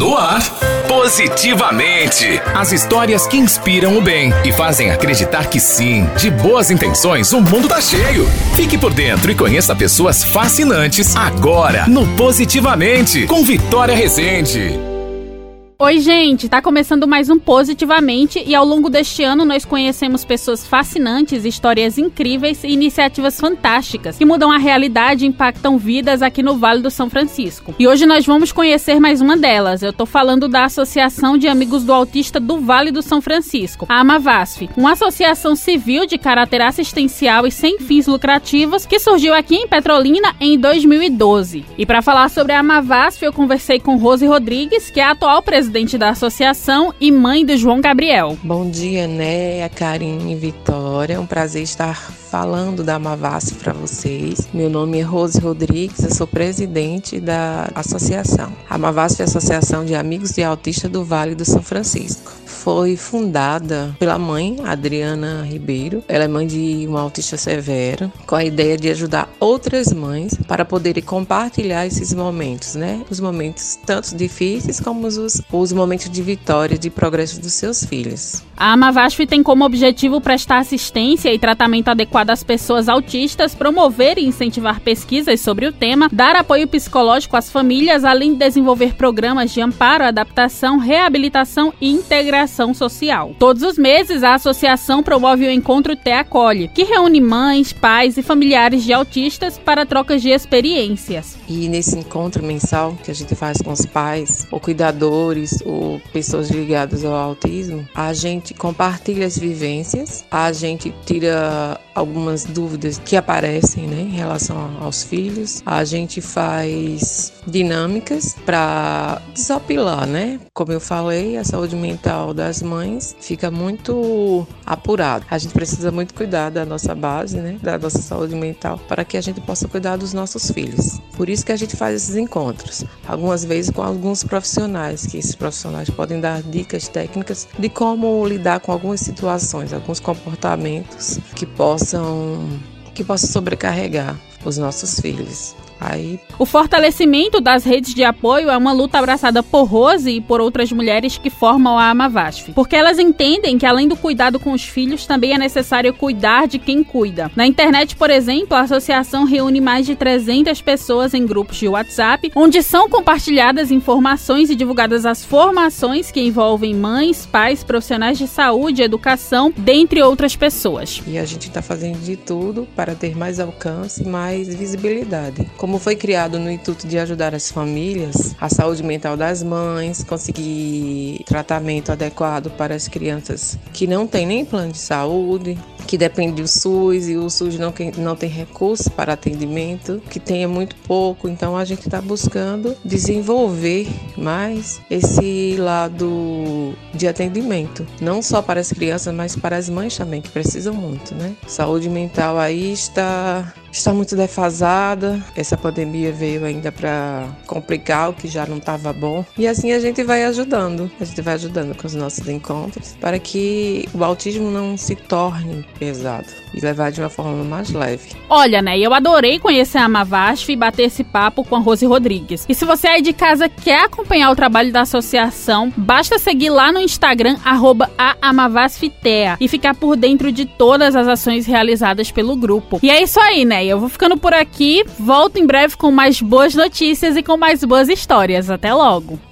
No ar, Positivamente. As histórias que inspiram o bem e fazem acreditar que sim, de boas intenções, o mundo tá cheio. Fique por dentro e conheça pessoas fascinantes agora no Positivamente, com Vitória Rezende. Oi, gente! Tá começando mais um Positivamente e ao longo deste ano nós conhecemos pessoas fascinantes, histórias incríveis e iniciativas fantásticas que mudam a realidade e impactam vidas aqui no Vale do São Francisco. E hoje nós vamos conhecer mais uma delas. Eu tô falando da Associação de Amigos do Autista do Vale do São Francisco, a AMAVASF, uma associação civil de caráter assistencial e sem fins lucrativos que surgiu aqui em Petrolina em 2012. E para falar sobre a AMAVASF, eu conversei com Rose Rodrigues, que é a atual presidente presidente da associação e mãe do João Gabriel. Bom dia, né, Karine e Vitória. É um prazer estar falando da Mavassi para vocês. Meu nome é Rose Rodrigues, eu sou presidente da associação. A Mavassi é a Associação de Amigos de Autistas do Vale do São Francisco foi fundada pela mãe, Adriana Ribeiro. Ela é mãe de um autista severo, com a ideia de ajudar outras mães para poderem compartilhar esses momentos, né? Os momentos tanto difíceis como os, os momentos de vitória, de progresso dos seus filhos. A Amavasf tem como objetivo prestar assistência e tratamento adequado às pessoas autistas, promover e incentivar pesquisas sobre o tema, dar apoio psicológico às famílias, além de desenvolver programas de amparo, adaptação, reabilitação e integração social. Todos os meses, a associação promove o encontro Te Acolhe, que reúne mães, pais e familiares de autistas para trocas de experiências. E nesse encontro mensal que a gente faz com os pais, ou cuidadores, ou pessoas ligadas ao autismo, a gente compartilha as vivências, a gente tira algumas dúvidas que aparecem né, em relação aos filhos, a gente faz dinâmicas para desopilar, né? Como eu falei, a saúde mental das mães fica muito apurada. A gente precisa muito cuidar da nossa base, né, da nossa saúde mental, para que a gente possa cuidar dos nossos filhos. Por isso que a gente faz esses encontros, algumas vezes com alguns profissionais, que esses profissionais podem dar dicas técnicas de como lidar com algumas situações, alguns comportamentos que possam que possam sobrecarregar os nossos filhos. Aí... O fortalecimento das redes de apoio é uma luta abraçada por Rose e por outras mulheres que formam a Amavasf, porque elas entendem que além do cuidado com os filhos, também é necessário cuidar de quem cuida. Na internet, por exemplo, a associação reúne mais de 300 pessoas em grupos de WhatsApp, onde são compartilhadas informações e divulgadas as formações que envolvem mães, pais, profissionais de saúde, educação, dentre outras pessoas. E a gente está fazendo de tudo para ter mais alcance, mais visibilidade. Como como foi criado no intuito de ajudar as famílias, a saúde mental das mães, conseguir tratamento adequado para as crianças que não têm nem plano de saúde, que depende do SUS e o SUS não, não tem recursos para atendimento, que tenha muito pouco. Então a gente está buscando desenvolver mais esse lado de atendimento, não só para as crianças, mas para as mães também, que precisam muito, né? Saúde mental aí está está muito defasada. Essa pandemia veio ainda para complicar o que já não estava bom. E assim a gente vai ajudando. A gente vai ajudando com os nossos encontros para que o autismo não se torne pesado e levar de uma forma mais leve. Olha, né? Eu adorei conhecer a Amavasf e bater esse papo com a Rose Rodrigues. E se você aí de casa quer acompanhar o trabalho da associação, basta seguir lá no Instagram @aamavasftea e ficar por dentro de todas as ações realizadas pelo grupo. E é isso aí, né? Eu vou ficando por aqui. Volto em breve com mais boas notícias e com mais boas histórias. Até logo!